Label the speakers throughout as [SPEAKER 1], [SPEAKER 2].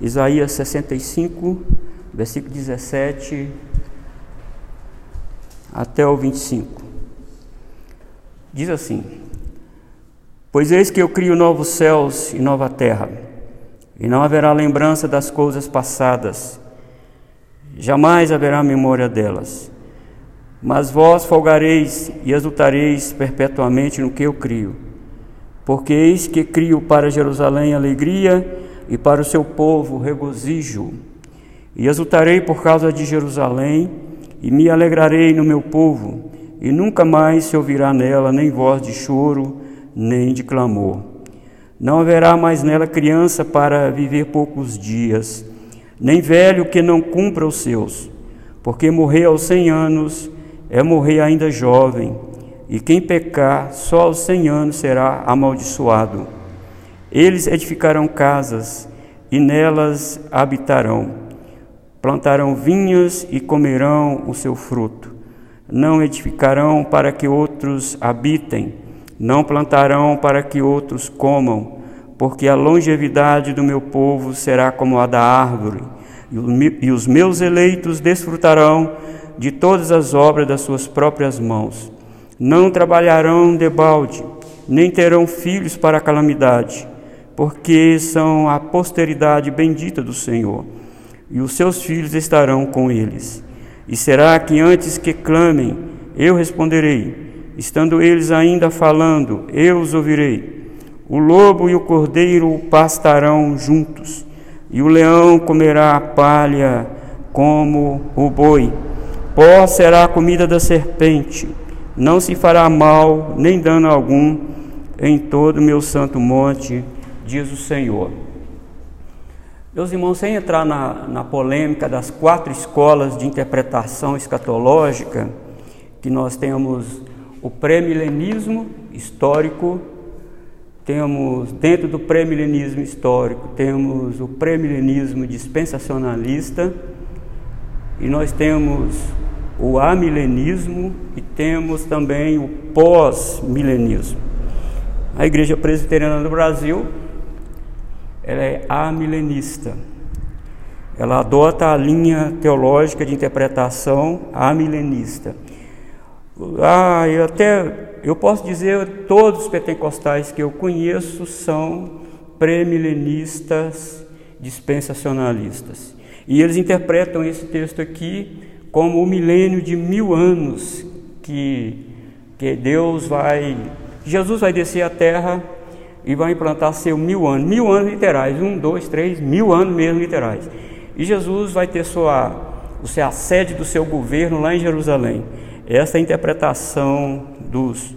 [SPEAKER 1] Isaías 65, versículo 17 até o 25. Diz assim: Pois eis que eu crio novos céus e nova terra, e não haverá lembrança das coisas passadas, jamais haverá memória delas. Mas vós folgareis e exultareis perpetuamente no que eu crio. Porque eis que crio para Jerusalém alegria e para o seu povo regozijo. E exultarei por causa de Jerusalém e me alegrarei no meu povo, e nunca mais se ouvirá nela nem voz de choro, nem de clamor. Não haverá mais nela criança para viver poucos dias, nem velho que não cumpra os seus, porque morrer aos cem anos é morrer ainda jovem, e quem pecar só aos cem anos será amaldiçoado. Eles edificarão casas e nelas habitarão. Plantarão vinhas e comerão o seu fruto. Não edificarão para que outros habitem, não plantarão para que outros comam, porque a longevidade do meu povo será como a da árvore, e os meus eleitos desfrutarão de todas as obras das suas próprias mãos. Não trabalharão debalde, nem terão filhos para a calamidade porque são a posteridade bendita do Senhor, e os seus filhos estarão com eles. E será que antes que clamem, eu responderei, estando eles ainda falando, eu os ouvirei. O lobo e o cordeiro pastarão juntos, e o leão comerá a palha como o boi. Pó será a comida da serpente, não se fará mal nem dano algum em todo o meu santo monte diz o Senhor. Meus irmãos, sem entrar na, na polêmica das quatro escolas de interpretação escatológica, que nós temos o pré-milenismo histórico, temos dentro do pré-milenismo histórico, temos o pré-milenismo dispensacionalista, e nós temos o amilenismo e temos também o pós-milenismo. A Igreja Presbiteriana do Brasil ela é amilenista. Ela adota a linha teológica de interpretação amilenista. Ah, eu até eu posso dizer todos os pentecostais que eu conheço são premilenistas, dispensacionalistas. E eles interpretam esse texto aqui como o milênio de mil anos que, que Deus vai, Jesus vai descer à terra e vai implantar seu mil anos, mil anos literais, um, dois, três, mil anos mesmo literais. E Jesus vai ter sua, a sede do seu governo lá em Jerusalém. Essa é a interpretação dos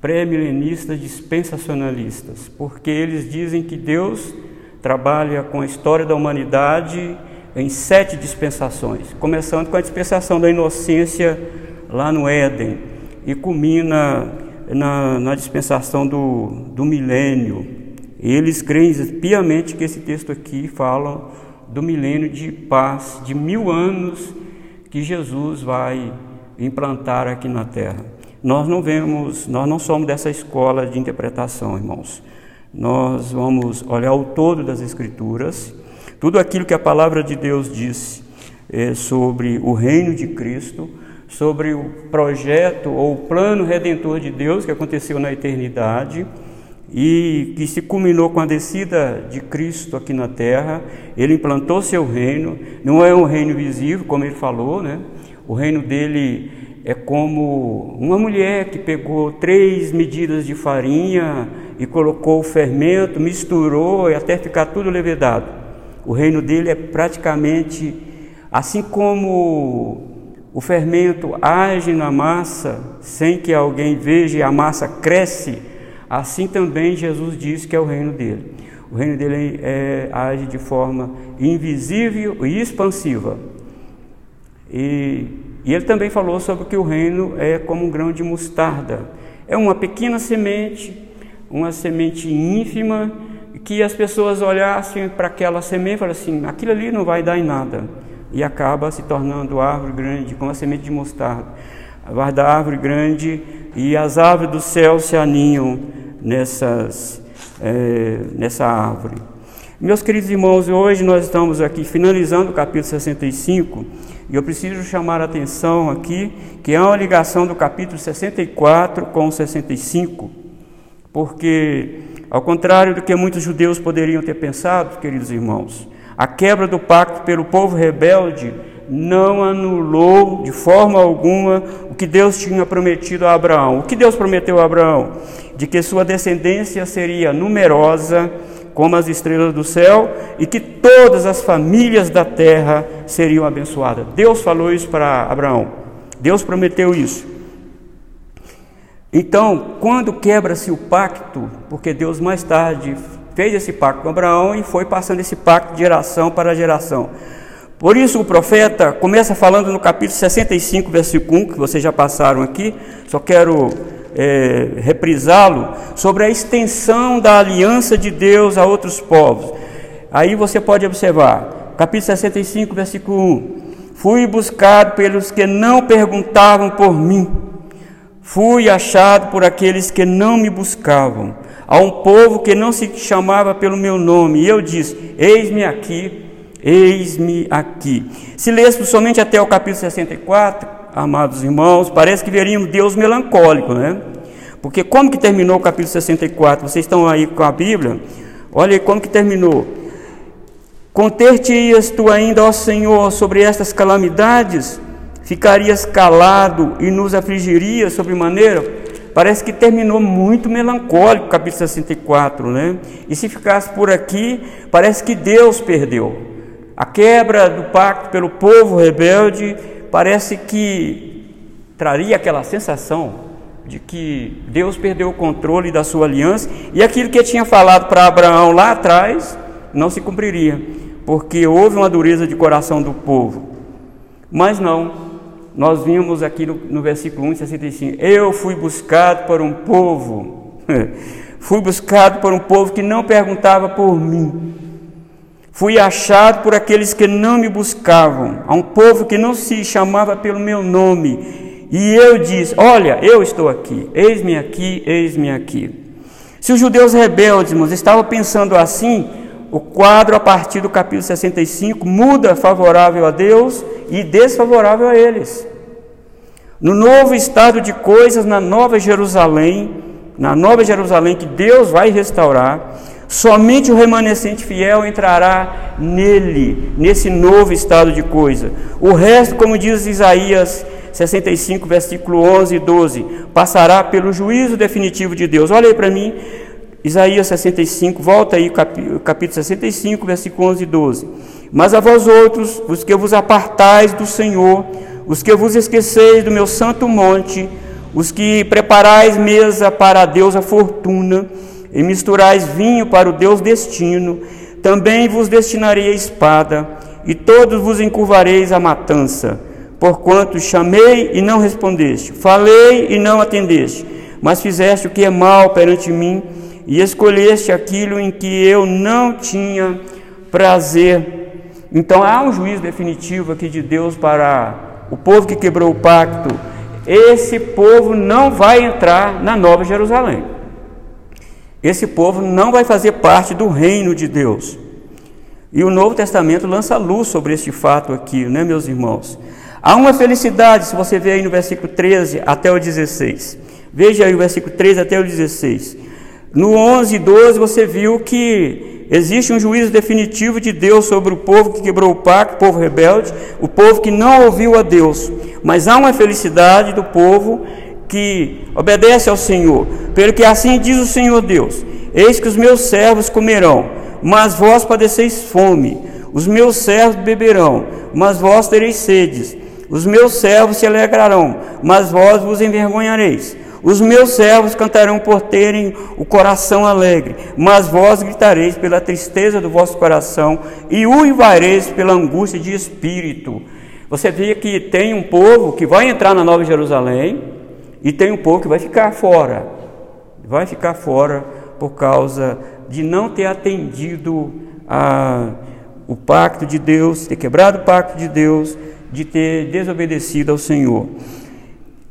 [SPEAKER 1] pré-milenistas dispensacionalistas, porque eles dizem que Deus trabalha com a história da humanidade em sete dispensações, começando com a dispensação da inocência lá no Éden e culmina na, na dispensação do, do milênio. Eles creem piamente que esse texto aqui fala do milênio de paz, de mil anos que Jesus vai implantar aqui na terra. Nós não vemos, nós não somos dessa escola de interpretação, irmãos. Nós vamos olhar o todo das Escrituras, tudo aquilo que a palavra de Deus diz é, sobre o reino de Cristo sobre o projeto ou o plano redentor de Deus que aconteceu na eternidade e que se culminou com a descida de Cristo aqui na terra. Ele implantou seu reino, não é um reino visível, como ele falou, né? O reino dele é como uma mulher que pegou três medidas de farinha e colocou o fermento, misturou e até ficar tudo levedado. O reino dele é praticamente assim como o fermento age na massa sem que alguém veja e a massa cresce. Assim também Jesus diz que é o reino dele. O reino dele é, age de forma invisível e expansiva. E, e ele também falou sobre que o reino é como um grão de mostarda. É uma pequena semente, uma semente ínfima, que as pessoas olhassem para aquela semente e falassem assim: aquilo ali não vai dar em nada e acaba se tornando árvore grande, como a semente de mostarda. Vai da árvore grande e as aves do céu se aninham nessas, é, nessa árvore. Meus queridos irmãos, hoje nós estamos aqui finalizando o capítulo 65 e eu preciso chamar a atenção aqui que há uma ligação do capítulo 64 com o 65, porque, ao contrário do que muitos judeus poderiam ter pensado, queridos irmãos, a quebra do pacto pelo povo rebelde não anulou de forma alguma o que Deus tinha prometido a Abraão. O que Deus prometeu a Abraão? De que sua descendência seria numerosa como as estrelas do céu e que todas as famílias da terra seriam abençoadas. Deus falou isso para Abraão. Deus prometeu isso. Então, quando quebra-se o pacto, porque Deus mais tarde fez esse pacto com Abraão e foi passando esse pacto de geração para geração. Por isso o profeta começa falando no capítulo 65, versículo 1, que vocês já passaram aqui, só quero é, reprisá-lo, sobre a extensão da aliança de Deus a outros povos. Aí você pode observar, capítulo 65, versículo 1: Fui buscado pelos que não perguntavam por mim, fui achado por aqueles que não me buscavam, a um povo que não se chamava pelo meu nome, e eu disse: Eis-me aqui Eis-me aqui. Se lêssemos somente até o capítulo 64, amados irmãos, parece que veríamos Deus melancólico, né? Porque como que terminou o capítulo 64? Vocês estão aí com a Bíblia? Olha aí como que terminou. Conter-te-ias tu ainda, ó Senhor, sobre estas calamidades? Ficarias calado e nos afligirias sobre maneira? Parece que terminou muito melancólico capítulo 64, né? E se ficasse por aqui, parece que Deus perdeu. A quebra do pacto pelo povo rebelde parece que traria aquela sensação de que Deus perdeu o controle da sua aliança e aquilo que tinha falado para Abraão lá atrás não se cumpriria, porque houve uma dureza de coração do povo. Mas não, nós vimos aqui no, no versículo 1, 65: Eu fui buscado por um povo, fui buscado por um povo que não perguntava por mim, Fui achado por aqueles que não me buscavam, a um povo que não se chamava pelo meu nome. E eu disse: Olha, eu estou aqui, eis-me aqui, eis-me aqui. Se os judeus rebeldes, estavam pensando assim, o quadro a partir do capítulo 65 muda favorável a Deus e desfavorável a eles. No novo estado de coisas, na nova Jerusalém, na nova Jerusalém que Deus vai restaurar, Somente o remanescente fiel entrará nele, nesse novo estado de coisa. O resto, como diz Isaías 65, versículo 11 e 12, passará pelo juízo definitivo de Deus. Olha aí para mim, Isaías 65, volta aí, capítulo 65, versículo 11 e 12. Mas a vós outros, os que vos apartais do Senhor, os que vos esqueceis do meu santo monte, os que preparais mesa para Deus a fortuna, e misturais vinho para o Deus destino, também vos destinarei a espada, e todos vos encurvareis a matança. Porquanto chamei e não respondeste, falei e não atendeste, mas fizeste o que é mal perante mim, e escolheste aquilo em que eu não tinha prazer. Então há um juízo definitivo aqui de Deus para o povo que quebrou o pacto. Esse povo não vai entrar na Nova Jerusalém esse povo não vai fazer parte do reino de Deus. E o Novo Testamento lança luz sobre este fato aqui, né, meus irmãos? Há uma felicidade, se você ver aí no versículo 13 até o 16. Veja aí o versículo 13 até o 16. No 11 e 12 você viu que existe um juízo definitivo de Deus sobre o povo que quebrou o pacto, o povo rebelde, o povo que não ouviu a Deus. Mas há uma felicidade do povo que obedece ao Senhor, pelo que assim diz o Senhor Deus: Eis que os meus servos comerão, mas vós padeceis fome. Os meus servos beberão, mas vós tereis sedes. Os meus servos se alegrarão, mas vós vos envergonhareis. Os meus servos cantarão por terem o coração alegre, mas vós gritareis pela tristeza do vosso coração e uivareis pela angústia de espírito. Você vê que tem um povo que vai entrar na Nova Jerusalém, e tem um povo que vai ficar fora, vai ficar fora por causa de não ter atendido a, o pacto de Deus, ter quebrado o pacto de Deus, de ter desobedecido ao Senhor.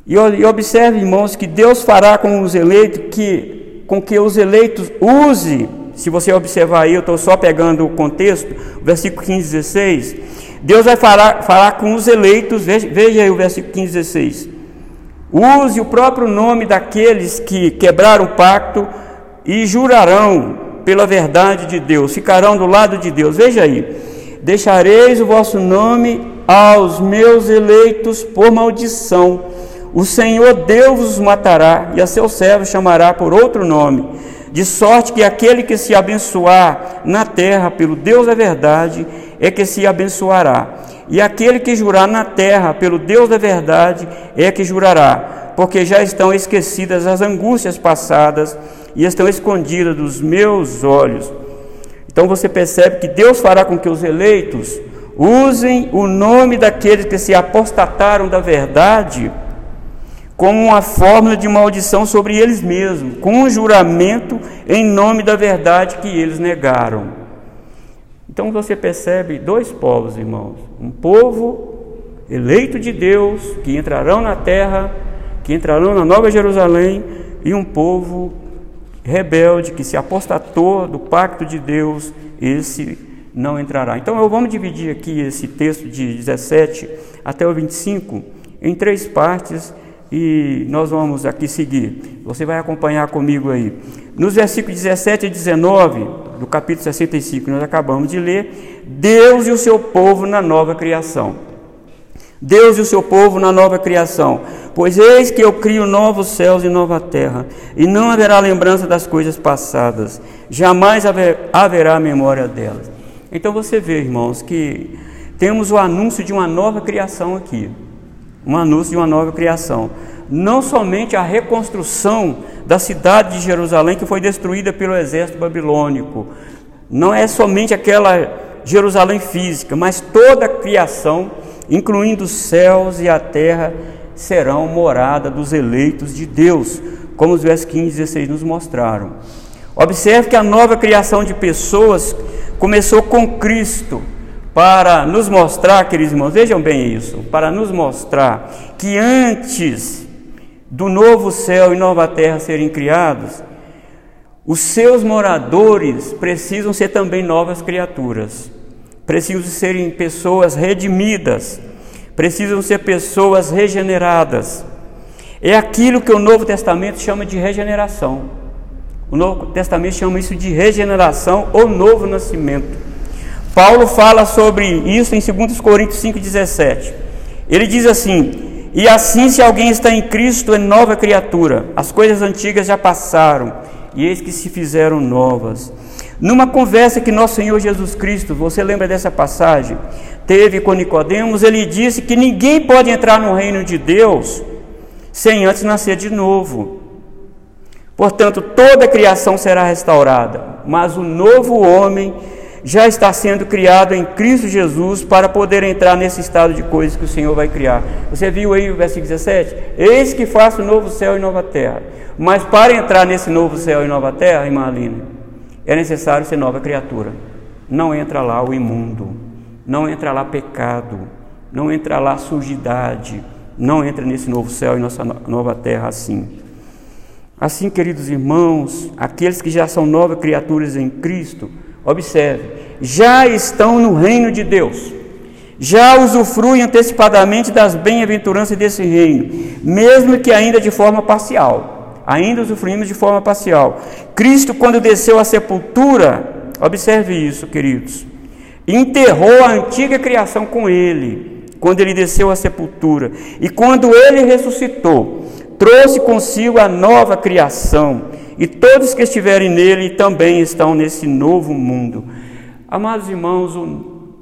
[SPEAKER 1] E, e observe, irmãos, que Deus fará com os eleitos que com que os eleitos use se você observar aí, eu estou só pegando o contexto, versículo 15, 16. Deus vai falar, falar com os eleitos, veja, veja aí o versículo 15, 16. Use o próprio nome daqueles que quebraram o pacto e jurarão pela verdade de Deus, ficarão do lado de Deus. Veja aí: deixareis o vosso nome aos meus eleitos por maldição. O Senhor Deus os matará e a seus servos chamará por outro nome, de sorte que aquele que se abençoar na terra pelo Deus da verdade é que se abençoará. E aquele que jurar na terra pelo Deus da verdade é que jurará, porque já estão esquecidas as angústias passadas e estão escondidas dos meus olhos. Então você percebe que Deus fará com que os eleitos usem o nome daqueles que se apostataram da verdade como uma fórmula de maldição sobre eles mesmos, com um juramento em nome da verdade que eles negaram. Então você percebe dois povos, irmãos: um povo eleito de Deus, que entrarão na terra, que entrarão na Nova Jerusalém, e um povo rebelde que se apostatou do pacto de Deus, esse não entrará. Então, vamos dividir aqui esse texto de 17 até o 25 em três partes e nós vamos aqui seguir. Você vai acompanhar comigo aí. Nos versículos 17 e 19 do capítulo 65, nós acabamos de ler, Deus e o seu povo na nova criação. Deus e o seu povo na nova criação. Pois eis que eu crio novos céus e nova terra, e não haverá lembrança das coisas passadas, jamais haver, haverá memória delas. Então você vê, irmãos, que temos o anúncio de uma nova criação aqui um anúncio de uma nova criação. Não somente a reconstrução da cidade de Jerusalém que foi destruída pelo exército babilônico, não é somente aquela Jerusalém física, mas toda a criação, incluindo os céus e a terra, serão morada dos eleitos de Deus, como os versos 15 e 16 nos mostraram. Observe que a nova criação de pessoas começou com Cristo para nos mostrar, queridos irmãos, vejam bem isso, para nos mostrar que antes do novo céu e nova terra serem criados, os seus moradores precisam ser também novas criaturas, precisam serem pessoas redimidas, precisam ser pessoas regeneradas. É aquilo que o Novo Testamento chama de regeneração. O Novo Testamento chama isso de regeneração ou novo nascimento. Paulo fala sobre isso em 2 Coríntios 5,17. Ele diz assim: E assim, se alguém está em Cristo, é nova criatura, as coisas antigas já passaram, e eis que se fizeram novas. Numa conversa que nosso Senhor Jesus Cristo, você lembra dessa passagem? Teve com Nicodemos, ele disse que ninguém pode entrar no reino de Deus sem antes nascer de novo. Portanto, toda a criação será restaurada, mas o novo homem já está sendo criado em Cristo Jesus para poder entrar nesse estado de coisas que o Senhor vai criar. Você viu aí o versículo 17? Eis que faço novo céu e nova terra. Mas para entrar nesse novo céu e nova terra, irmã Aline, é necessário ser nova criatura. Não entra lá o imundo, não entra lá pecado, não entra lá sujidade, não entra nesse novo céu e nossa nova terra assim. Assim, queridos irmãos, aqueles que já são novas criaturas em Cristo, Observe, já estão no reino de Deus, já usufruem antecipadamente das bem-aventuranças desse reino, mesmo que ainda de forma parcial. Ainda usufruímos de forma parcial. Cristo, quando desceu à sepultura, observe isso, queridos, enterrou a antiga criação com ele, quando ele desceu à sepultura, e quando ele ressuscitou, trouxe consigo a nova criação e todos que estiverem nele também estão nesse novo mundo. Amados irmãos,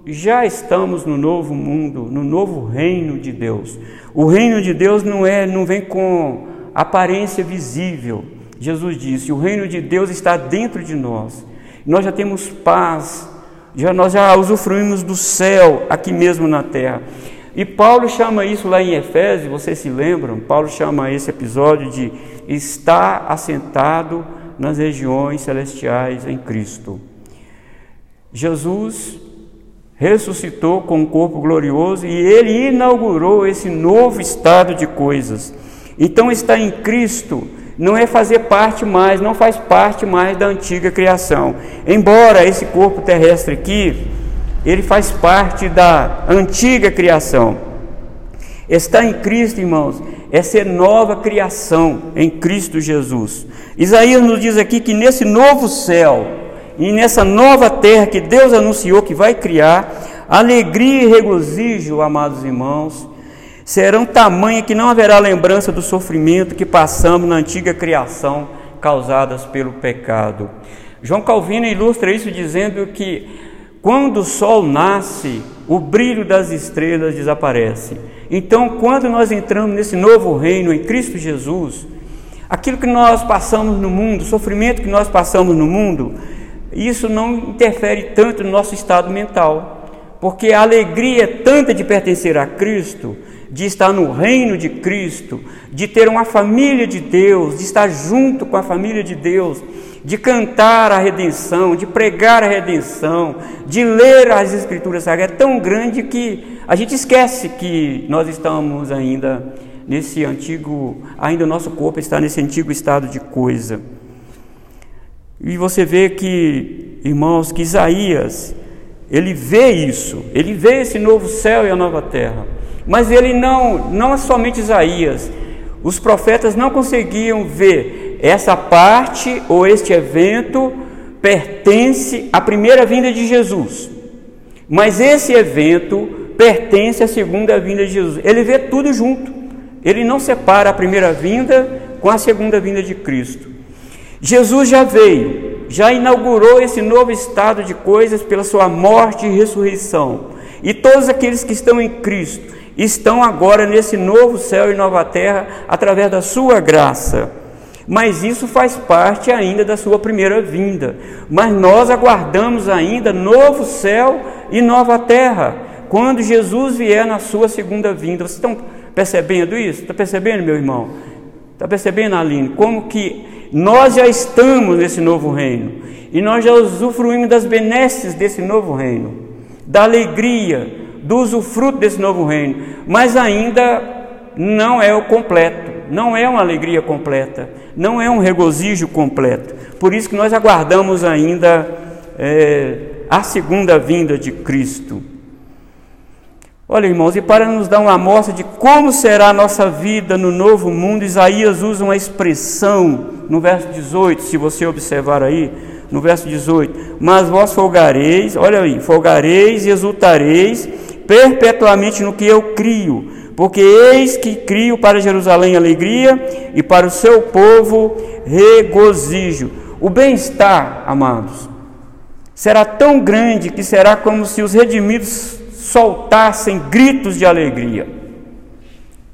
[SPEAKER 1] já estamos no novo mundo, no novo reino de Deus. O reino de Deus não é, não vem com aparência visível. Jesus disse: "O reino de Deus está dentro de nós. Nós já temos paz, já nós já usufruímos do céu aqui mesmo na terra. E Paulo chama isso lá em Efésios, vocês se lembram? Paulo chama esse episódio de estar assentado nas regiões celestiais em Cristo. Jesus ressuscitou com um corpo glorioso e ele inaugurou esse novo estado de coisas. Então, estar em Cristo não é fazer parte mais, não faz parte mais da antiga criação. Embora esse corpo terrestre aqui, ele faz parte da antiga criação. Está em Cristo, irmãos, é ser nova criação em Cristo Jesus. Isaías nos diz aqui que nesse novo céu e nessa nova terra que Deus anunciou que vai criar, alegria e regozijo, amados irmãos, serão tamanha que não haverá lembrança do sofrimento que passamos na antiga criação causadas pelo pecado. João Calvino ilustra isso dizendo que quando o sol nasce, o brilho das estrelas desaparece. Então, quando nós entramos nesse novo reino em Cristo Jesus, aquilo que nós passamos no mundo, o sofrimento que nós passamos no mundo, isso não interfere tanto no nosso estado mental, porque a alegria é tanta de pertencer a Cristo, de estar no reino de Cristo, de ter uma família de Deus, de estar junto com a família de Deus, de cantar a redenção, de pregar a redenção, de ler as Escrituras Sagradas, é tão grande que a gente esquece que nós estamos ainda nesse antigo, ainda o nosso corpo está nesse antigo estado de coisa. E você vê que, irmãos, que Isaías, ele vê isso, ele vê esse novo céu e a nova terra. Mas ele não, não é somente Isaías. Os profetas não conseguiam ver essa parte ou este evento pertence à primeira vinda de Jesus. Mas esse evento pertence à segunda vinda de Jesus. Ele vê tudo junto. Ele não separa a primeira vinda com a segunda vinda de Cristo. Jesus já veio, já inaugurou esse novo estado de coisas pela sua morte e ressurreição. E todos aqueles que estão em Cristo estão agora nesse novo céu e nova terra através da sua graça. Mas isso faz parte ainda da sua primeira vinda. Mas nós aguardamos ainda novo céu e nova terra, quando Jesus vier na sua segunda vinda. Vocês estão percebendo isso? Está percebendo, meu irmão? Está percebendo, Aline? Como que nós já estamos nesse novo reino e nós já usufruímos das benesses desse novo reino, da alegria, do usufruto desse novo reino, mas ainda não é o completo, não é uma alegria completa, não é um regozijo completo. Por isso que nós aguardamos ainda é, a segunda vinda de Cristo. Olha, irmãos, e para nos dar uma amostra de como será a nossa vida no novo mundo, Isaías usa uma expressão no verso 18, se você observar aí, no verso 18: Mas vós folgareis, olha aí, folgareis e exultareis perpetuamente no que eu crio, porque eis que crio para Jerusalém alegria e para o seu povo regozijo. O bem-estar, amados, será tão grande que será como se os redimidos soltassem gritos de alegria.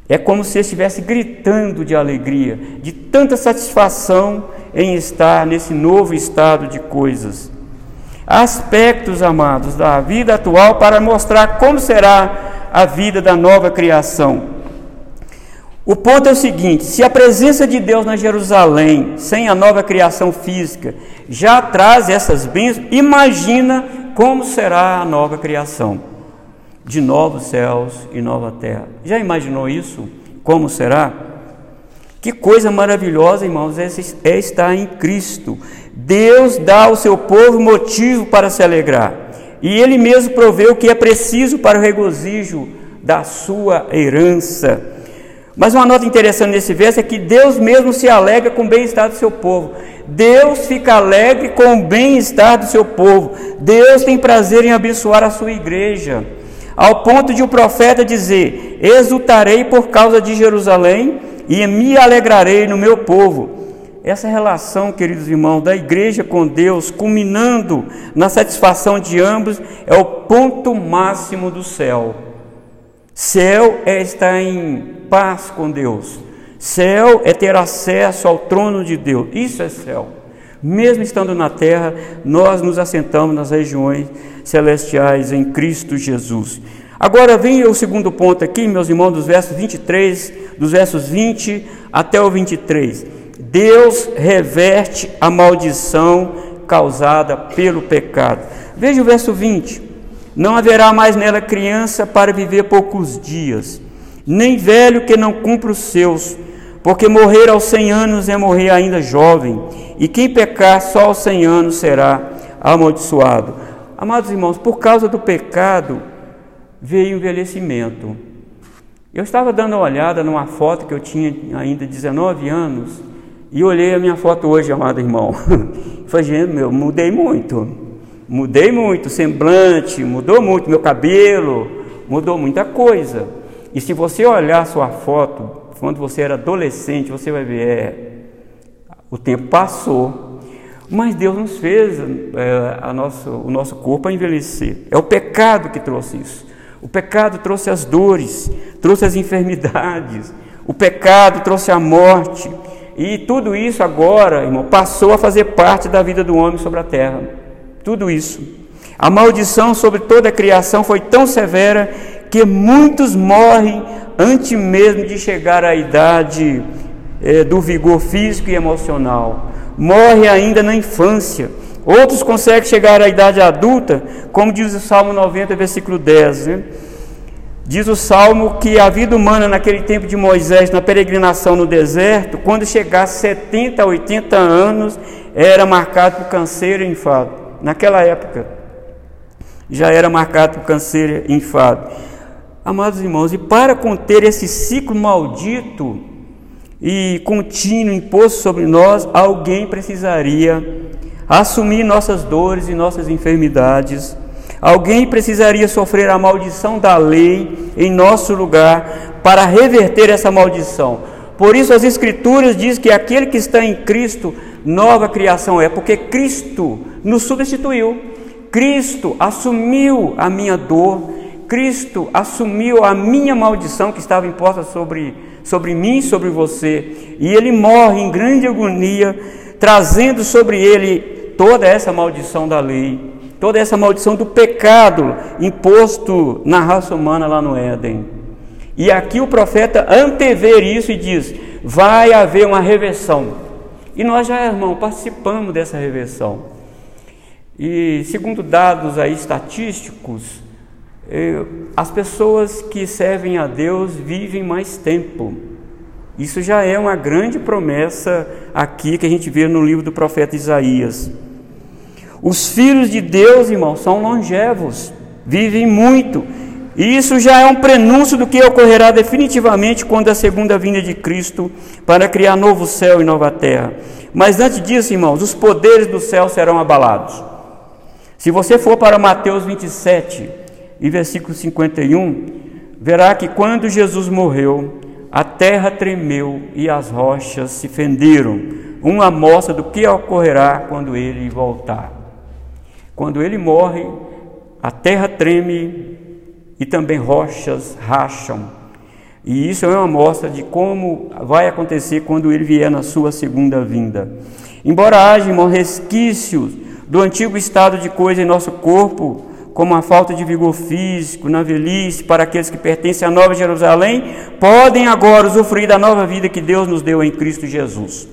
[SPEAKER 1] É como se estivesse gritando de alegria, de tanta satisfação em estar nesse novo estado de coisas aspectos, amados, da vida atual para mostrar como será a vida da nova criação. O ponto é o seguinte: se a presença de Deus na Jerusalém, sem a nova criação física, já traz essas bênçãos, imagina como será a nova criação de novos céus e nova terra. Já imaginou isso? Como será? Que coisa maravilhosa, irmãos, é, é estar em Cristo. Deus dá ao seu povo motivo para se alegrar. E Ele mesmo provê o que é preciso para o regozijo da sua herança. Mas uma nota interessante nesse verso é que Deus mesmo se alegra com o bem-estar do seu povo. Deus fica alegre com o bem-estar do seu povo. Deus tem prazer em abençoar a sua igreja. Ao ponto de o profeta dizer: Exultarei por causa de Jerusalém e me alegrarei no meu povo. Essa relação, queridos irmãos, da igreja com Deus, culminando na satisfação de ambos, é o ponto máximo do céu. Céu é estar em paz com Deus. Céu é ter acesso ao trono de Deus. Isso é céu. Mesmo estando na terra, nós nos assentamos nas regiões celestiais em Cristo Jesus. Agora vem o segundo ponto aqui, meus irmãos, dos versos 23, dos versos 20 até o 23. Deus reverte a maldição causada pelo pecado. Veja o verso 20: Não haverá mais nela criança para viver poucos dias, nem velho que não cumpra os seus, porque morrer aos cem anos é morrer ainda jovem, e quem pecar só aos cem anos será amaldiçoado. Amados irmãos, por causa do pecado veio envelhecimento. Eu estava dando uma olhada numa foto que eu tinha ainda 19 anos e olhei a minha foto hoje, amado irmão. Falei, meu, mudei muito. Mudei muito, semblante, mudou muito, meu cabelo, mudou muita coisa. E se você olhar sua foto, quando você era adolescente, você vai ver, é, o tempo passou, mas Deus nos fez é, a nosso, o nosso corpo a envelhecer. É o pecado que trouxe isso. O pecado trouxe as dores, trouxe as enfermidades, o pecado trouxe a morte. E tudo isso agora, irmão, passou a fazer parte da vida do homem sobre a terra. Tudo isso. A maldição sobre toda a criação foi tão severa que muitos morrem antes mesmo de chegar à idade é, do vigor físico e emocional. Morre ainda na infância. Outros conseguem chegar à idade adulta, como diz o Salmo 90, versículo 10. Né? Diz o Salmo que a vida humana naquele tempo de Moisés, na peregrinação no deserto, quando chegasse 70 a 80 anos, era marcado por câncer e enfado. Naquela época, já era marcado por câncer e enfado. Amados irmãos, e para conter esse ciclo maldito e contínuo imposto sobre nós, alguém precisaria assumir nossas dores e nossas enfermidades. Alguém precisaria sofrer a maldição da lei em nosso lugar para reverter essa maldição. Por isso as escrituras dizem que aquele que está em Cristo, nova criação é, porque Cristo nos substituiu. Cristo assumiu a minha dor, Cristo assumiu a minha maldição que estava imposta sobre, sobre mim, sobre você, e ele morre em grande agonia, trazendo sobre ele toda essa maldição da lei, toda essa maldição do pecado imposto na raça humana lá no Éden. E aqui o profeta antevê isso e diz: vai haver uma reversão. E nós já, irmão, participamos dessa reversão. E segundo dados aí estatísticos, eh, as pessoas que servem a Deus vivem mais tempo. Isso já é uma grande promessa aqui que a gente vê no livro do profeta Isaías. Os filhos de Deus, irmão, são longevos, vivem muito. E isso já é um prenúncio do que ocorrerá definitivamente quando a segunda vinda de Cristo para criar novo céu e nova terra. Mas antes disso, irmãos, os poderes do céu serão abalados. Se você for para Mateus 27 e versículo 51, verá que quando Jesus morreu, a terra tremeu e as rochas se fenderam, uma amostra do que ocorrerá quando ele voltar. Quando ele morre, a terra treme e também rochas racham. E isso é uma amostra de como vai acontecer quando ele vier na sua segunda vinda. Embora haja resquícios do antigo estado de coisa em nosso corpo, como a falta de vigor físico, na velhice, para aqueles que pertencem à Nova Jerusalém, podem agora usufruir da nova vida que Deus nos deu em Cristo Jesus.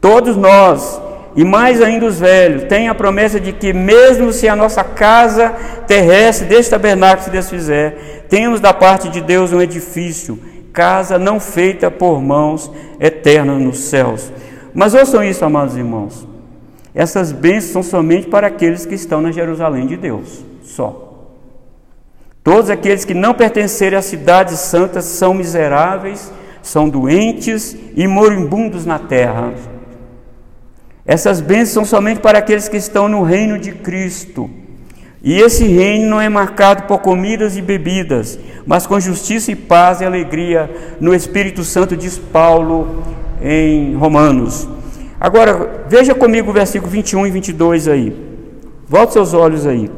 [SPEAKER 1] Todos nós e mais ainda os velhos, têm a promessa de que, mesmo se a nossa casa terrestre deste tabernáculo se desfizer, temos da parte de Deus um edifício, casa não feita por mãos, eterna nos céus. Mas ouçam isso, amados irmãos. Essas bênçãos são somente para aqueles que estão na Jerusalém de Deus, só. Todos aqueles que não pertencerem às cidades santas são miseráveis, são doentes e moribundos na terra. Essas bênçãos são somente para aqueles que estão no reino de Cristo. E esse reino não é marcado por comidas e bebidas, mas com justiça e paz e alegria no Espírito Santo, diz Paulo em Romanos. Agora, veja comigo o versículo 21 e 22 aí. Volte seus olhos aí.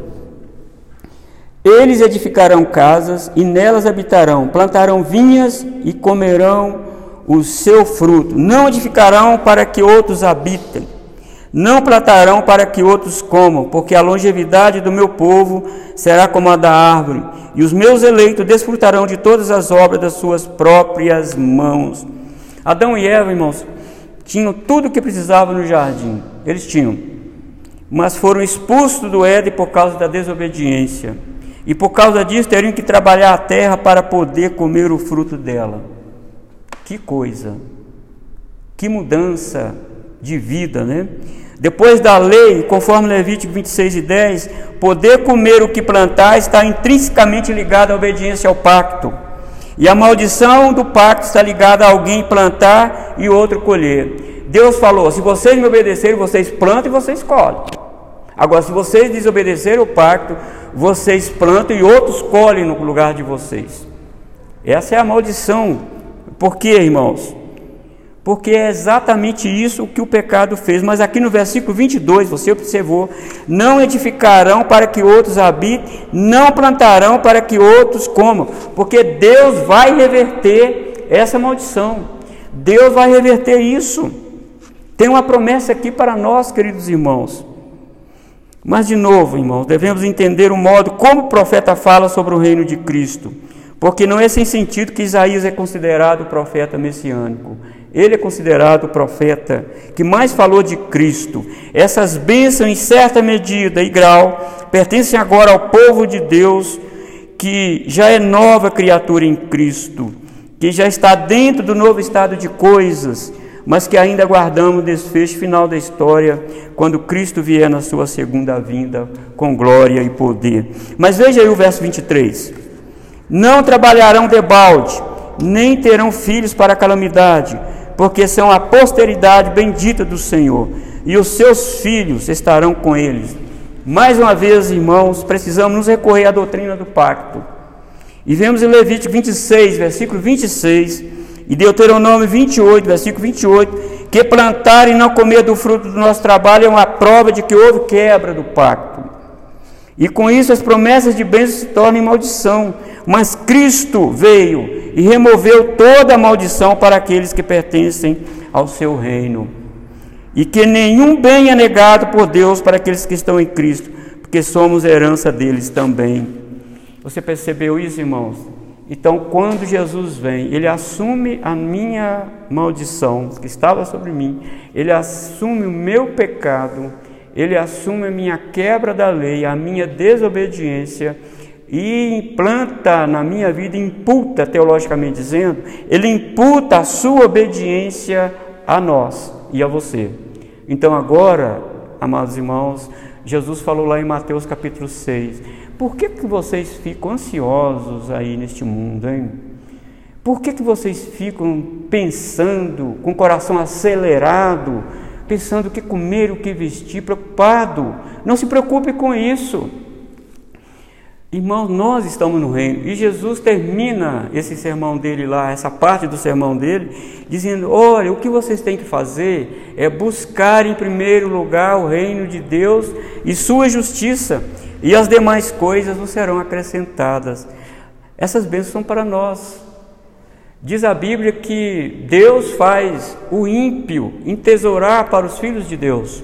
[SPEAKER 1] Eles edificarão casas e nelas habitarão, plantarão vinhas e comerão o seu fruto. Não edificarão para que outros habitem não plantarão para que outros comam, porque a longevidade do meu povo será como a da árvore, e os meus eleitos desfrutarão de todas as obras das suas próprias mãos. Adão e Eva, irmãos, tinham tudo o que precisavam no jardim, eles tinham, mas foram expulsos do Éden por causa da desobediência, e por causa disso teriam que trabalhar a terra para poder comer o fruto dela. Que coisa! Que mudança de vida, né? Depois da lei, conforme Levítico 26 e 10, poder comer o que plantar está intrinsecamente ligado à obediência ao pacto. E a maldição do pacto está ligada a alguém plantar e outro colher. Deus falou: se vocês me obedecerem, vocês plantam e vocês colhem. Agora, se vocês desobedecerem o pacto, vocês plantam e outros colhem no lugar de vocês. Essa é a maldição. Por quê, irmãos? Porque é exatamente isso que o pecado fez. Mas aqui no versículo 22, você observou: não edificarão para que outros habitem, não plantarão para que outros comam, porque Deus vai reverter essa maldição. Deus vai reverter isso. Tem uma promessa aqui para nós, queridos irmãos. Mas, de novo, irmãos, devemos entender o modo como o profeta fala sobre o reino de Cristo. Porque não é sem sentido que Isaías é considerado profeta messiânico. Ele é considerado o profeta que mais falou de Cristo. Essas bênçãos, em certa medida e grau, pertencem agora ao povo de Deus, que já é nova criatura em Cristo, que já está dentro do novo estado de coisas, mas que ainda aguardamos o desfecho final da história, quando Cristo vier na sua segunda vinda, com glória e poder. Mas veja aí o verso 23: Não trabalharão debalde, nem terão filhos para calamidade porque são a posteridade bendita do Senhor, e os seus filhos estarão com eles. Mais uma vez, irmãos, precisamos nos recorrer à doutrina do pacto. E vemos em Levítico 26, versículo 26, e Deuteronômio 28, versículo 28, que plantar e não comer do fruto do nosso trabalho é uma prova de que houve quebra do pacto. E com isso as promessas de bênção se tornam maldição. Mas Cristo veio e removeu toda a maldição para aqueles que pertencem ao seu reino. E que nenhum bem é negado por Deus para aqueles que estão em Cristo, porque somos herança deles também. Você percebeu isso, irmãos? Então, quando Jesus vem, ele assume a minha maldição que estava sobre mim, ele assume o meu pecado ele assume a minha quebra da lei, a minha desobediência e implanta na minha vida, imputa, teologicamente dizendo, ele imputa a sua obediência a nós e a você. Então agora, amados irmãos, Jesus falou lá em Mateus capítulo 6, por que, que vocês ficam ansiosos aí neste mundo, hein? Por que, que vocês ficam pensando, com o coração acelerado, pensando o que comer, o que vestir, preocupado. Não se preocupe com isso. Irmãos, nós estamos no reino. E Jesus termina esse sermão dele lá, essa parte do sermão dele, dizendo: Olha, o que vocês têm que fazer é buscar em primeiro lugar o reino de Deus e sua justiça, e as demais coisas não serão acrescentadas. Essas bênçãos são para nós. Diz a Bíblia que Deus faz o ímpio entesourar para os filhos de Deus.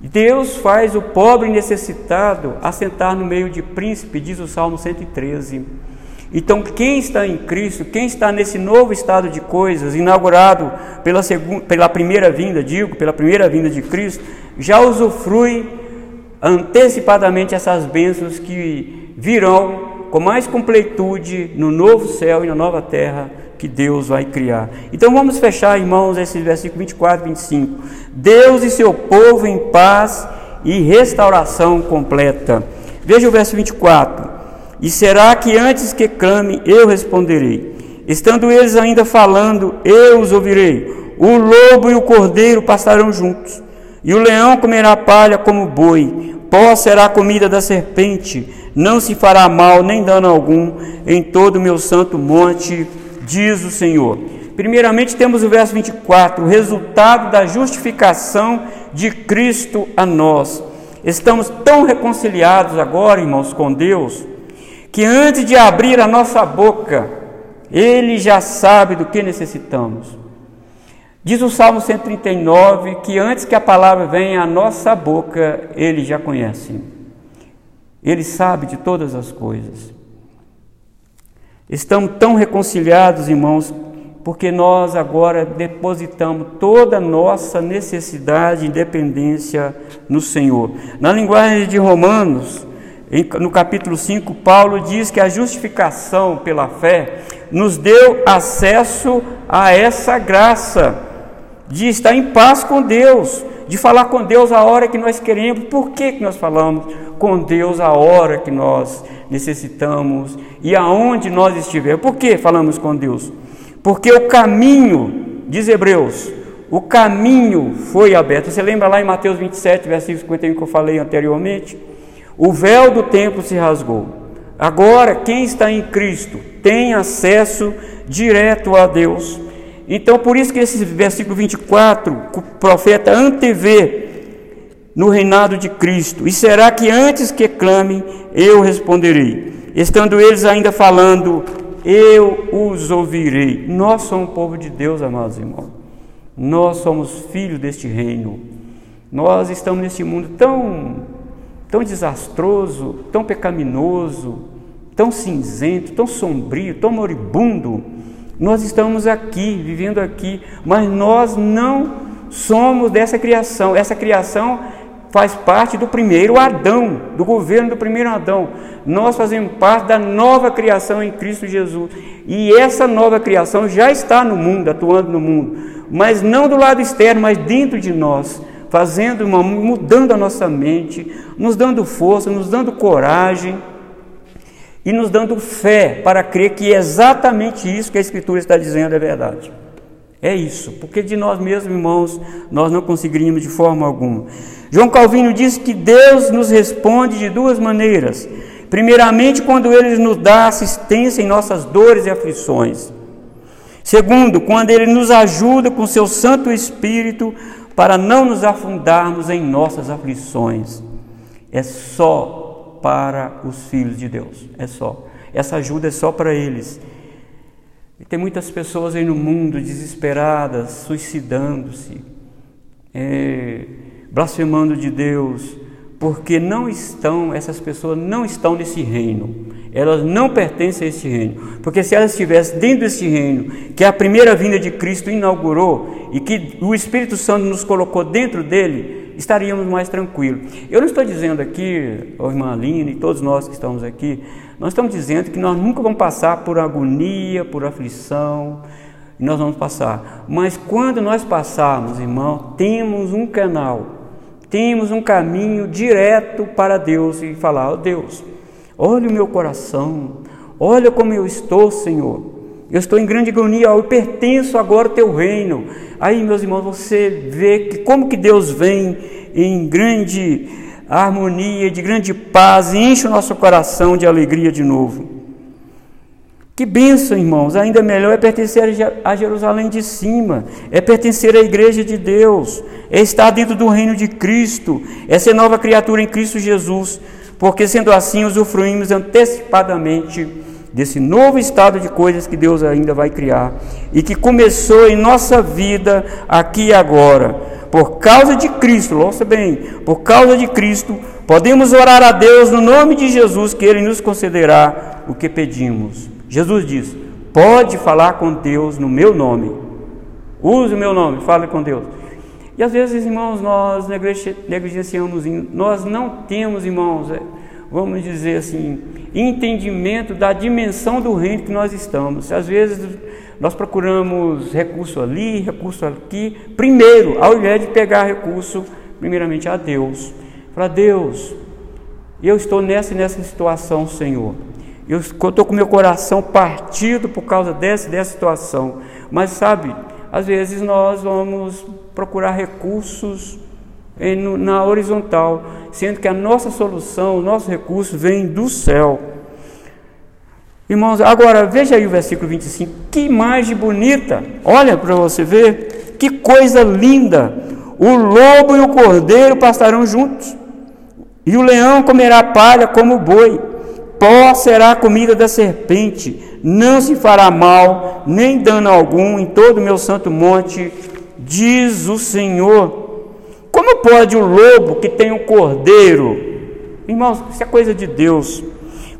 [SPEAKER 1] Deus faz o pobre necessitado assentar no meio de príncipe, diz o Salmo 113. Então, quem está em Cristo, quem está nesse novo estado de coisas, inaugurado pela, segunda, pela primeira vinda, digo, pela primeira vinda de Cristo, já usufrui antecipadamente essas bênçãos que virão com mais completude no novo céu e na nova terra que Deus vai criar. Então vamos fechar, irmãos, esses versículos 24 e 25. Deus e seu povo em paz e restauração completa. Veja o verso 24. E será que antes que clame, eu responderei? Estando eles ainda falando, eu os ouvirei. O lobo e o cordeiro passarão juntos, e o leão comerá palha como boi, pó será a comida da serpente, não se fará mal nem dano algum em todo o meu santo monte, diz o Senhor. Primeiramente temos o verso 24, o resultado da justificação de Cristo a nós. Estamos tão reconciliados agora, irmãos, com Deus, que antes de abrir a nossa boca, Ele já sabe do que necessitamos. Diz o Salmo 139 que antes que a palavra venha à nossa boca, Ele já conhece. Ele sabe de todas as coisas. Estamos tão reconciliados, irmãos, porque nós agora depositamos toda a nossa necessidade e independência no Senhor. Na linguagem de Romanos, no capítulo 5, Paulo diz que a justificação pela fé nos deu acesso a essa graça de estar em paz com Deus, de falar com Deus a hora que nós queremos. Por que, que nós falamos com Deus a hora que nós necessitamos e aonde nós estivermos? Por que falamos com Deus? Porque o caminho, diz Hebreus, o caminho foi aberto. Você lembra lá em Mateus 27, versículo 51 que eu falei anteriormente? O véu do templo se rasgou. Agora, quem está em Cristo tem acesso direto a Deus. Então, por isso que esse versículo 24, o profeta antevê no reinado de Cristo. E será que antes que clame, eu responderei? Estando eles ainda falando, eu os ouvirei. Nós somos povo de Deus, amados irmãos. Nós somos filhos deste reino. Nós estamos neste mundo tão, tão desastroso, tão pecaminoso, tão cinzento, tão sombrio, tão moribundo. Nós estamos aqui, vivendo aqui, mas nós não somos dessa criação. Essa criação faz parte do primeiro Adão, do governo do primeiro Adão. Nós fazemos parte da nova criação em Cristo Jesus. E essa nova criação já está no mundo, atuando no mundo, mas não do lado externo, mas dentro de nós, fazendo uma, mudando a nossa mente, nos dando força, nos dando coragem e nos dando fé para crer que é exatamente isso que a Escritura está dizendo é verdade. É isso, porque de nós mesmos, irmãos, nós não conseguiríamos de forma alguma. João Calvino diz que Deus nos responde de duas maneiras. Primeiramente, quando Ele nos dá assistência em nossas dores e aflições. Segundo, quando Ele nos ajuda com Seu Santo Espírito para não nos afundarmos em nossas aflições. É só para os filhos de Deus. É só. Essa ajuda é só para eles. E tem muitas pessoas aí no mundo desesperadas, suicidando-se, é, blasfemando de Deus, porque não estão, essas pessoas não estão nesse reino. Elas não pertencem a esse reino. Porque se elas estivessem dentro desse reino, que a primeira vinda de Cristo inaugurou e que o Espírito Santo nos colocou dentro dele, estaríamos mais tranquilos. Eu não estou dizendo aqui, a irmã Aline e todos nós que estamos aqui, nós estamos dizendo que nós nunca vamos passar por agonia, por aflição, nós vamos passar. Mas quando nós passarmos, irmão, temos um canal, temos um caminho direto para Deus e falar: oh Deus, olha o meu coração, olha como eu estou, Senhor. Eu estou em grande agonia, eu pertenço agora ao teu reino. Aí, meus irmãos, você vê que como que Deus vem em grande harmonia, de grande paz, e enche o nosso coração de alegria de novo. Que bênção, irmãos! Ainda melhor é pertencer a Jerusalém de cima, é pertencer à igreja de Deus, é estar dentro do reino de Cristo, é ser nova criatura em Cristo Jesus, porque sendo assim usufruímos antecipadamente desse novo estado de coisas que Deus ainda vai criar e que começou em nossa vida aqui e agora. Por causa de Cristo, ouça bem, por causa de Cristo, podemos orar a Deus no nome de Jesus que Ele nos concederá o que pedimos. Jesus diz: pode falar com Deus no meu nome. Use o meu nome, fale com Deus. E às vezes, irmãos, nós negligenciamos, nós não temos, irmãos, é, vamos dizer assim, entendimento da dimensão do reino que nós estamos. Às vezes nós procuramos recurso ali, recurso aqui, primeiro, ao invés de pegar recurso, primeiramente a Deus. Para Deus, eu estou nessa e nessa situação, Senhor. Eu estou com meu coração partido por causa dessa dessa situação. Mas sabe, às vezes nós vamos procurar recursos na horizontal, sendo que a nossa solução, o nosso recurso vem do céu. Irmãos, agora veja aí o versículo 25, que imagem bonita, olha para você ver, que coisa linda. O lobo e o cordeiro pastarão juntos, e o leão comerá palha como o boi, pó será a comida da serpente, não se fará mal, nem dano algum em todo o meu santo monte, diz o Senhor. Como pode o lobo que tem o cordeiro? Irmãos, isso é coisa de Deus.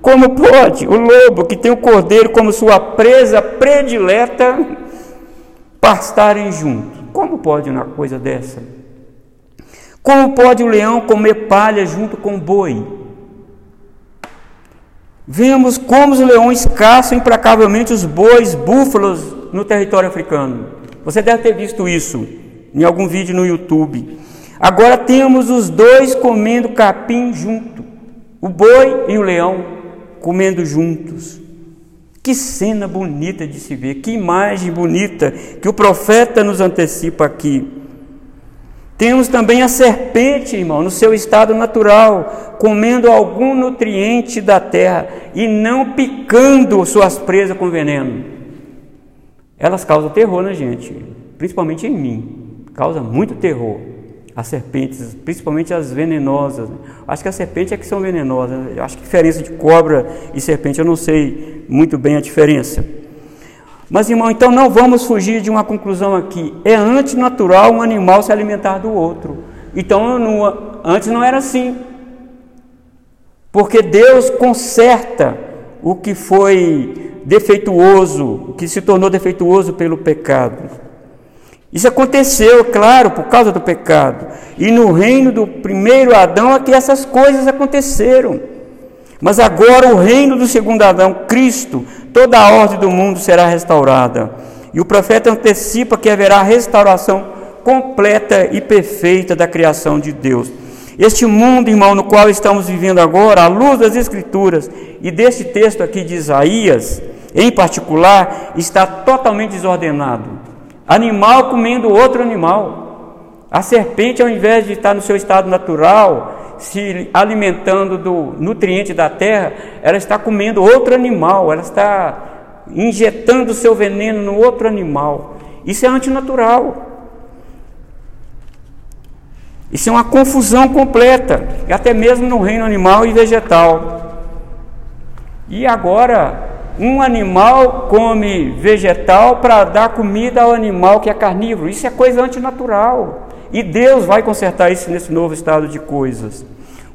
[SPEAKER 1] Como pode o lobo que tem o cordeiro como sua presa predileta pastarem junto? Como pode uma coisa dessa? Como pode o leão comer palha junto com o boi? Vemos como os leões caçam implacavelmente os bois, búfalos no território africano. Você deve ter visto isso em algum vídeo no YouTube. Agora temos os dois comendo capim junto, o boi e o leão comendo juntos. Que cena bonita de se ver, que imagem bonita que o profeta nos antecipa aqui. Temos também a serpente, irmão, no seu estado natural, comendo algum nutriente da terra e não picando suas presas com veneno. Elas causam terror na gente, principalmente em mim. Causa muito terror. As serpentes, principalmente as venenosas. Acho que as serpentes é que são venenosas. Acho que a diferença de cobra e serpente, eu não sei muito bem a diferença. Mas, irmão, então não vamos fugir de uma conclusão aqui. É antinatural um animal se alimentar do outro. Então, não, antes não era assim. Porque Deus conserta o que foi defeituoso, o que se tornou defeituoso pelo pecado. Isso aconteceu, claro, por causa do pecado. E no reino do primeiro Adão é que essas coisas aconteceram. Mas agora o reino do segundo Adão, Cristo, toda a ordem do mundo será restaurada. E o profeta antecipa que haverá restauração completa e perfeita da criação de Deus. Este mundo, irmão, no qual estamos vivendo agora, à luz das Escrituras e deste texto aqui de Isaías, em particular, está totalmente desordenado. Animal comendo outro animal. A serpente, ao invés de estar no seu estado natural, se alimentando do nutriente da terra, ela está comendo outro animal, ela está injetando seu veneno no outro animal. Isso é antinatural. Isso é uma confusão completa, até mesmo no reino animal e vegetal. E agora, um animal come vegetal para dar comida ao animal que é carnívoro. Isso é coisa antinatural. E Deus vai consertar isso nesse novo estado de coisas.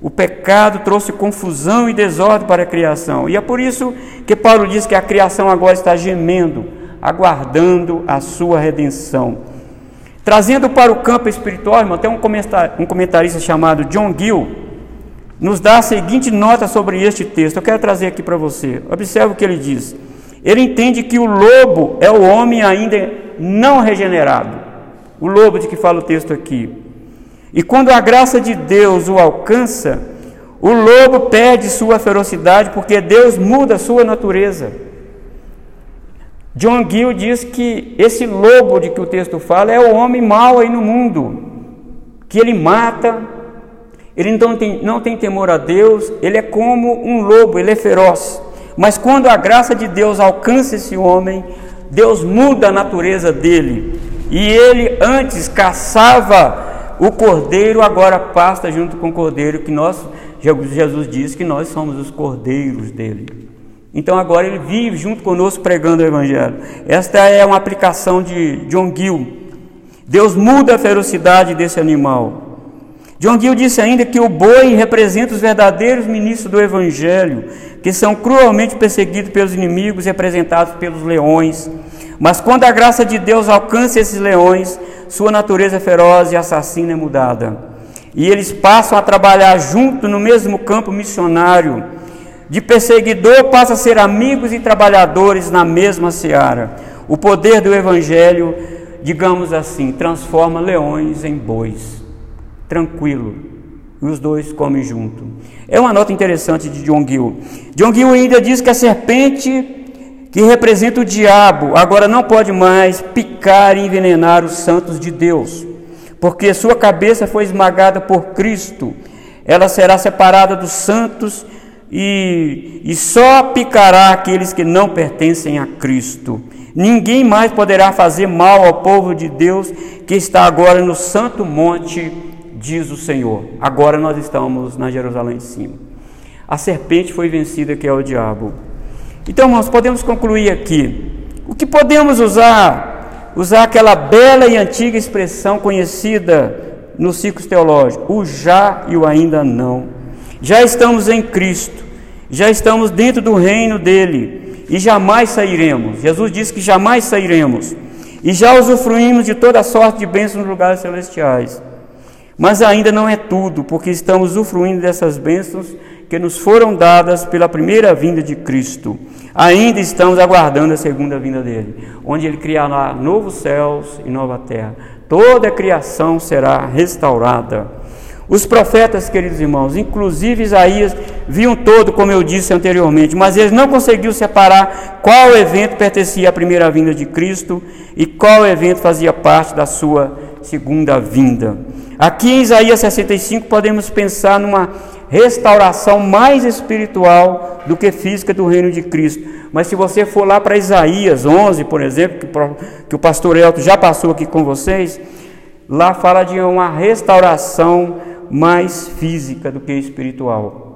[SPEAKER 1] O pecado trouxe confusão e desordem para a criação. E é por isso que Paulo diz que a criação agora está gemendo, aguardando a sua redenção. Trazendo para o campo espiritual, irmão, tem um comentarista chamado John Gill, nos dá a seguinte nota sobre este texto. Eu quero trazer aqui para você. Observe o que ele diz. Ele entende que o lobo é o homem ainda não regenerado. O lobo de que fala o texto aqui. E quando a graça de Deus o alcança, o lobo perde sua ferocidade porque Deus muda sua natureza. John Gill diz que esse lobo de que o texto fala é o homem mau aí no mundo, que ele mata, ele não tem, não tem temor a Deus, ele é como um lobo, ele é feroz. Mas quando a graça de Deus alcança esse homem, Deus muda a natureza dele e ele antes caçava o cordeiro, agora pasta junto com o cordeiro, que nós, Jesus diz que nós somos os cordeiros dele. Então agora ele vive junto conosco pregando o Evangelho. Esta é uma aplicação de John Gill. Deus muda a ferocidade desse animal. John Gill disse ainda que o boi representa os verdadeiros ministros do Evangelho, que são cruelmente perseguidos pelos inimigos, representados pelos leões. Mas quando a graça de Deus alcança esses leões, sua natureza feroz e assassina é mudada. E eles passam a trabalhar junto no mesmo campo missionário. De perseguidor passa a ser amigos e trabalhadores na mesma seara. O poder do Evangelho, digamos assim, transforma leões em bois. Tranquilo. E os dois comem junto. É uma nota interessante de John Gill. John Gill ainda diz que a serpente que representa o diabo, agora não pode mais picar e envenenar os santos de Deus, porque sua cabeça foi esmagada por Cristo. Ela será separada dos santos e, e só picará aqueles que não pertencem a Cristo. Ninguém mais poderá fazer mal ao povo de Deus que está agora no santo monte, diz o Senhor. Agora nós estamos na Jerusalém de cima. A serpente foi vencida, que é o diabo. Então, irmãos, podemos concluir aqui. O que podemos usar? Usar aquela bela e antiga expressão conhecida nos ciclos teológicos: o já e o ainda não. Já estamos em Cristo, já estamos dentro do reino dele e jamais sairemos. Jesus disse que jamais sairemos. E já usufruímos de toda sorte de bênçãos nos lugares celestiais. Mas ainda não é tudo, porque estamos usufruindo dessas bênçãos que nos foram dadas pela primeira vinda de Cristo. Ainda estamos aguardando a segunda vinda dele, onde ele criará novos céus e nova terra. toda a criação será restaurada. Os profetas, queridos irmãos, inclusive Isaías, viam todo, como eu disse anteriormente, mas eles não conseguiu separar qual evento pertencia à primeira vinda de Cristo e qual evento fazia parte da sua segunda vinda. Aqui em Isaías 65 podemos pensar numa restauração mais espiritual do que física do reino de Cristo. Mas se você for lá para Isaías 11, por exemplo, que o pastor Elton já passou aqui com vocês, lá fala de uma restauração mais física do que espiritual.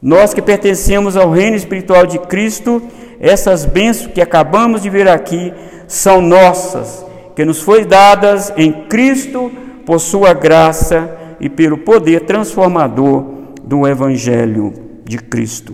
[SPEAKER 1] Nós que pertencemos ao reino espiritual de Cristo, essas bênçãos que acabamos de ver aqui são nossas, que nos foi dadas em Cristo por sua graça e pelo poder transformador do evangelho de Cristo.